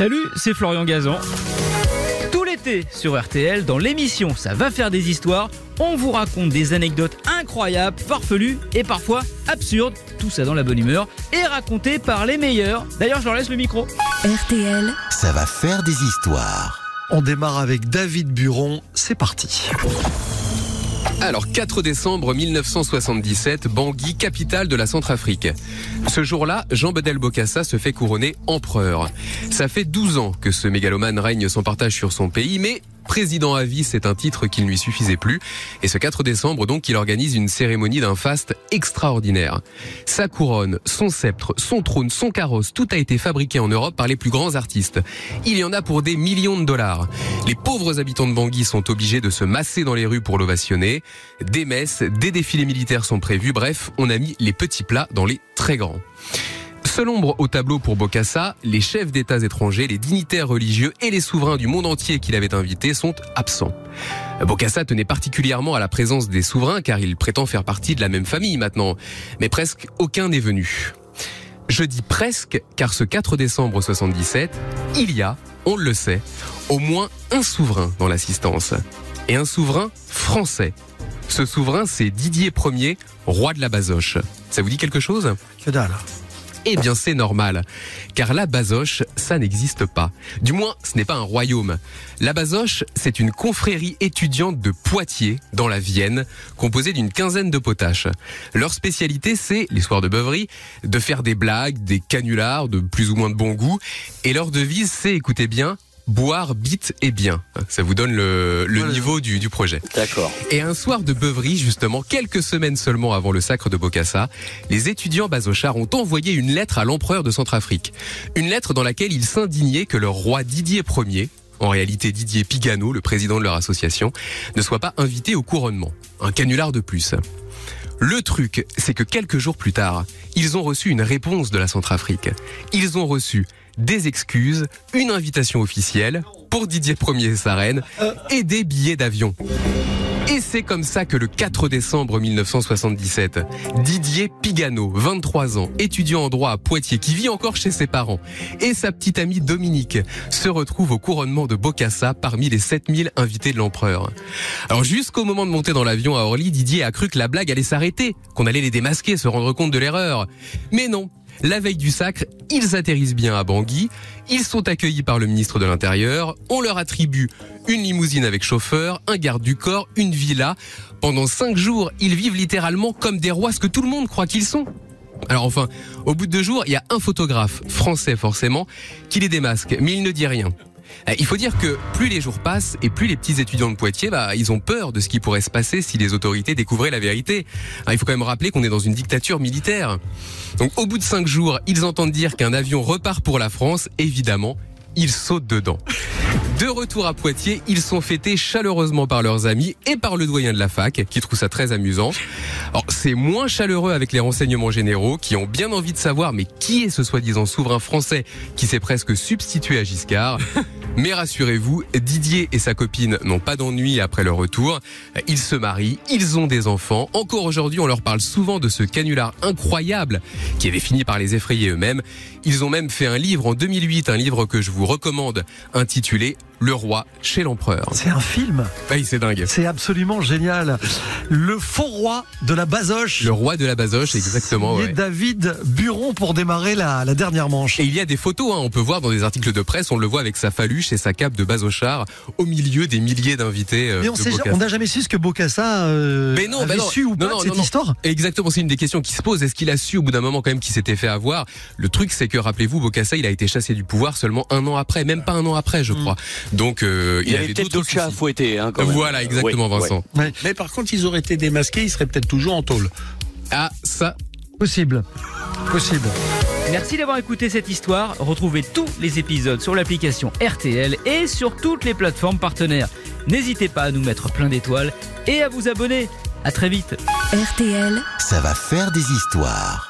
Salut, c'est Florian Gazan. Tout l'été sur RTL, dans l'émission Ça va faire des histoires, on vous raconte des anecdotes incroyables, farfelues et parfois absurdes, tout ça dans la bonne humeur, et racontées par les meilleurs. D'ailleurs, je leur laisse le micro. RTL, Ça va faire des histoires. On démarre avec David Buron, c'est parti. Alors, 4 décembre 1977, Bangui, capitale de la Centrafrique. Ce jour-là, Jean Bedel Bokassa se fait couronner empereur. Ça fait 12 ans que ce mégalomane règne sans partage sur son pays, mais président à vie, c'est un titre qui ne lui suffisait plus. Et ce 4 décembre, donc, il organise une cérémonie d'un faste extraordinaire. Sa couronne, son sceptre, son trône, son carrosse, tout a été fabriqué en Europe par les plus grands artistes. Il y en a pour des millions de dollars. Les pauvres habitants de Bangui sont obligés de se masser dans les rues pour l'ovationner. Des messes, des défilés militaires sont prévus. Bref, on a mis les petits plats dans les très grands. Seul ombre au tableau pour Bokassa, les chefs d'États étrangers, les dignitaires religieux et les souverains du monde entier qu'il avait invités sont absents. Bokassa tenait particulièrement à la présence des souverains car il prétend faire partie de la même famille maintenant. Mais presque aucun n'est venu. Je dis presque car ce 4 décembre 77, il y a, on le sait, au moins un souverain dans l'assistance. Et un souverain français. Ce souverain, c'est Didier Ier, roi de la Basoche. Ça vous dit quelque chose? Que dalle. eh bien, c'est normal, car la Basoche, ça n'existe pas. Du moins, ce n'est pas un royaume. La Basoche, c'est une confrérie étudiante de Poitiers, dans la Vienne, composée d'une quinzaine de potaches. Leur spécialité, c'est, les soirs de beuverie, de faire des blagues, des canulars de plus ou moins de bon goût. Et leur devise, c'est, écoutez bien, boire, bite et bien. Ça vous donne le, le Voilà. niveau du, du projet. D'accord. Et un soir de beuverie, justement, quelques semaines seulement avant le sacre de Bokassa, les étudiants basochards ont envoyé une lettre à l'empereur de Centrafrique. Une lettre dans laquelle ils s'indignaient que leur roi Didier Ier, en réalité Didier Pigano, le président de leur association, ne soit pas invité au couronnement. Un canular de plus. Le truc, c'est que quelques jours plus tard, ils ont reçu une réponse de la Centrafrique. Ils ont reçu des excuses, une invitation officielle pour Didier Ier et sa reine et des billets d'avion. Et c'est comme ça que le 4 décembre 1977, Didier Pigano, 23 ans, étudiant en droit à Poitiers, qui vit encore chez ses parents, et sa petite amie Dominique se retrouvent au couronnement de Bokassa parmi les 7000 invités de l'empereur. Alors jusqu'au moment de monter dans l'avion à Orly, Didier a cru que la blague allait s'arrêter, qu'on allait les démasquer, se rendre compte de l'erreur. Mais non. La veille du sacre, ils atterrissent bien à Bangui, ils sont accueillis par le ministre de l'Intérieur, on leur attribue une limousine avec chauffeur, un garde du corps, une villa. Pendant cinq jours, ils vivent littéralement comme des rois, ce que tout le monde croit qu'ils sont. Alors enfin, au bout de deux jours, il y a un photographe, français forcément, qui les démasque, mais il ne dit rien. Euh, Il faut dire que plus les jours passent et plus les petits étudiants de Poitiers, bah, ils ont peur de ce qui pourrait se passer si les autorités découvraient la vérité. Alors, il faut quand même rappeler qu'on est dans une dictature militaire. Donc au bout de cinq jours, ils entendent dire qu'un avion repart pour la France. Évidemment, ils sautent dedans. De retour à Poitiers, ils sont fêtés chaleureusement par leurs amis et par le doyen de la fac, qui trouve ça très amusant. C'est moins chaleureux avec les renseignements généraux, qui ont bien envie de savoir, mais qui est ce soi-disant souverain français qui s'est presque substitué à Giscard? Mais rassurez-vous, Didier et sa copine n'ont pas d'ennui après leur retour. Ils se marient, ils ont des enfants. Encore aujourd'hui, on leur parle souvent de ce canular incroyable qui avait fini par les effrayer eux-mêmes. Ils ont même fait un livre en 2008, un livre que je vous recommande, intitulé Le roi chez l'empereur. C'est un film. Oui, c'est dingue. C'est absolument génial. Le faux roi de la Basoche. Le roi de la Basoche, exactement. Signé ouais. David Buron pour démarrer la, la dernière manche. Et il y a des photos, hein, on peut voir dans des articles de presse, on le voit avec sa faluche et sa cape de basochard au milieu des milliers d'invités. euh, Mais on n'a jamais su ce que Bokassa euh, Mais non, avait bah non. su ou Non, pas non, de cette histoire. Exactement, c'est une des questions qui se pose. Est-ce qu'il a su au bout d'un moment quand même qu'il s'était fait avoir? Le truc, c'est que rappelez-vous, Bokassa, il a été chassé du pouvoir seulement un an après, même pas un an après, je crois. Donc, euh, Il, y avait avait peut-être d'autres d'autres chats à fouetter. Hein, quand même. Voilà, exactement, Oui, Vincent. Mais par contre, ils auraient été démasqués, ils seraient peut-être toujours en tôle. Ah, ça, Possible. Possible. Merci d'avoir écouté cette histoire. Retrouvez tous les épisodes sur l'application RTL et sur toutes les plateformes partenaires. N'hésitez pas à nous mettre plein d'étoiles et à vous abonner. À très vite. RTL. Ça va faire des histoires.